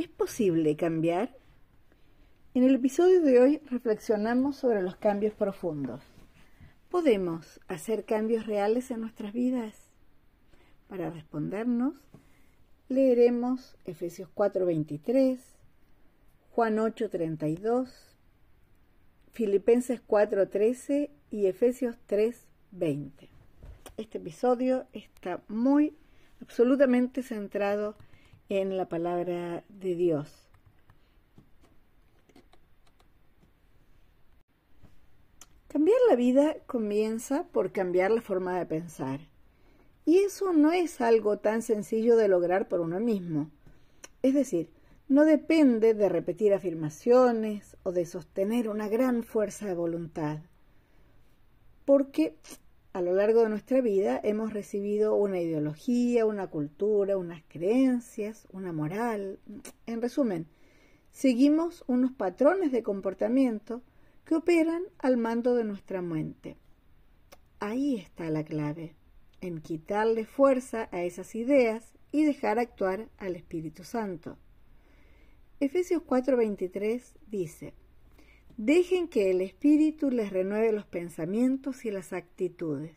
¿Es posible cambiar? En el episodio de hoy reflexionamos sobre los cambios profundos. ¿Podemos hacer cambios reales en nuestras vidas? Para respondernos, leeremos Efesios 4:23, Juan 8:32, Filipenses 4:13 y Efesios 3:20. Este episodio está muy absolutamente centrado en la palabra de Dios. Cambiar la vida comienza por cambiar la forma de pensar. Y eso no es algo tan sencillo de lograr por uno mismo. Es decir, no depende de repetir afirmaciones o de sostener una gran fuerza de voluntad. Porque a lo largo de nuestra vida hemos recibido una ideología, una cultura, unas creencias, una moral. En resumen, seguimos unos patrones de comportamiento que operan al mando de nuestra mente. Ahí está la clave, en quitarle fuerza a esas ideas y dejar actuar al Espíritu Santo. Efesios 4:23 dice, Dejen que el Espíritu les renueve los pensamientos y las actitudes.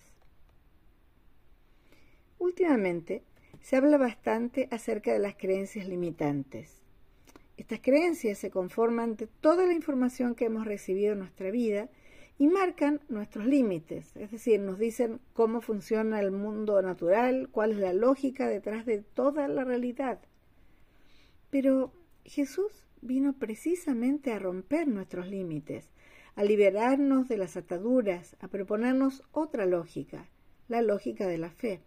Últimamente se habla bastante acerca de las creencias limitantes. Estas creencias se conforman de toda la información que hemos recibido en nuestra vida y marcan nuestros límites, es decir, nos dicen cómo funciona el mundo natural, cuál es la lógica detrás de toda la realidad. Pero Jesús vino precisamente a romper nuestros límites, a liberarnos de las ataduras, a proponernos otra lógica, la lógica de la fe.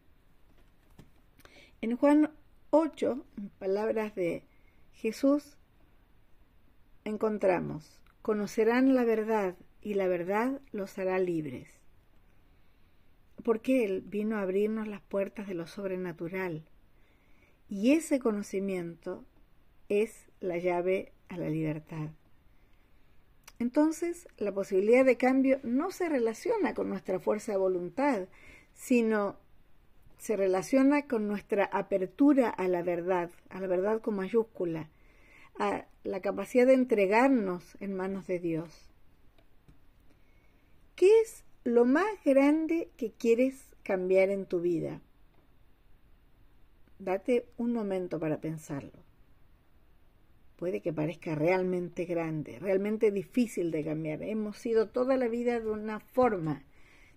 En Juan 8, en palabras de Jesús, encontramos, conocerán la verdad y la verdad los hará libres. Porque Él vino a abrirnos las puertas de lo sobrenatural. Y ese conocimiento es la llave a la libertad. Entonces, la posibilidad de cambio no se relaciona con nuestra fuerza de voluntad, sino se relaciona con nuestra apertura a la verdad, a la verdad con mayúscula, a la capacidad de entregarnos en manos de Dios. ¿Qué es lo más grande que quieres cambiar en tu vida? Date un momento para pensarlo puede que parezca realmente grande, realmente difícil de cambiar. Hemos sido toda la vida de una forma,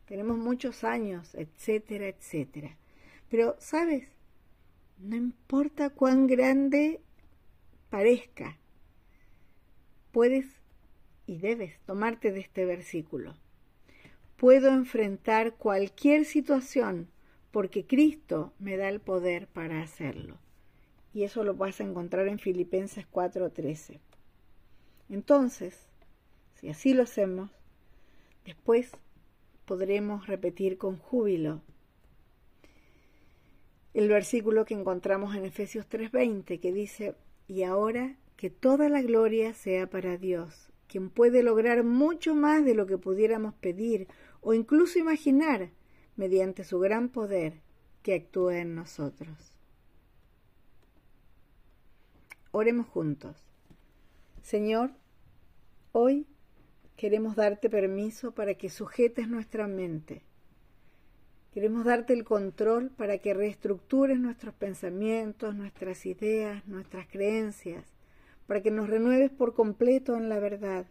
tenemos muchos años, etcétera, etcétera. Pero, ¿sabes? No importa cuán grande parezca, puedes y debes tomarte de este versículo. Puedo enfrentar cualquier situación porque Cristo me da el poder para hacerlo y eso lo vas a encontrar en Filipenses 4:13. Entonces, si así lo hacemos, después podremos repetir con júbilo el versículo que encontramos en Efesios 3:20 que dice, y ahora que toda la gloria sea para Dios, quien puede lograr mucho más de lo que pudiéramos pedir o incluso imaginar mediante su gran poder que actúa en nosotros. Oremos juntos. Señor, hoy queremos darte permiso para que sujetes nuestra mente. Queremos darte el control para que reestructures nuestros pensamientos, nuestras ideas, nuestras creencias, para que nos renueves por completo en la verdad.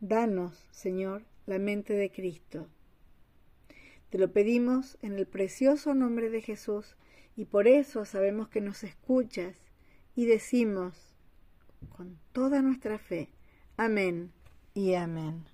Danos, Señor, la mente de Cristo. Te lo pedimos en el precioso nombre de Jesús y por eso sabemos que nos escuchas y decimos con toda nuestra fe, amén y amén.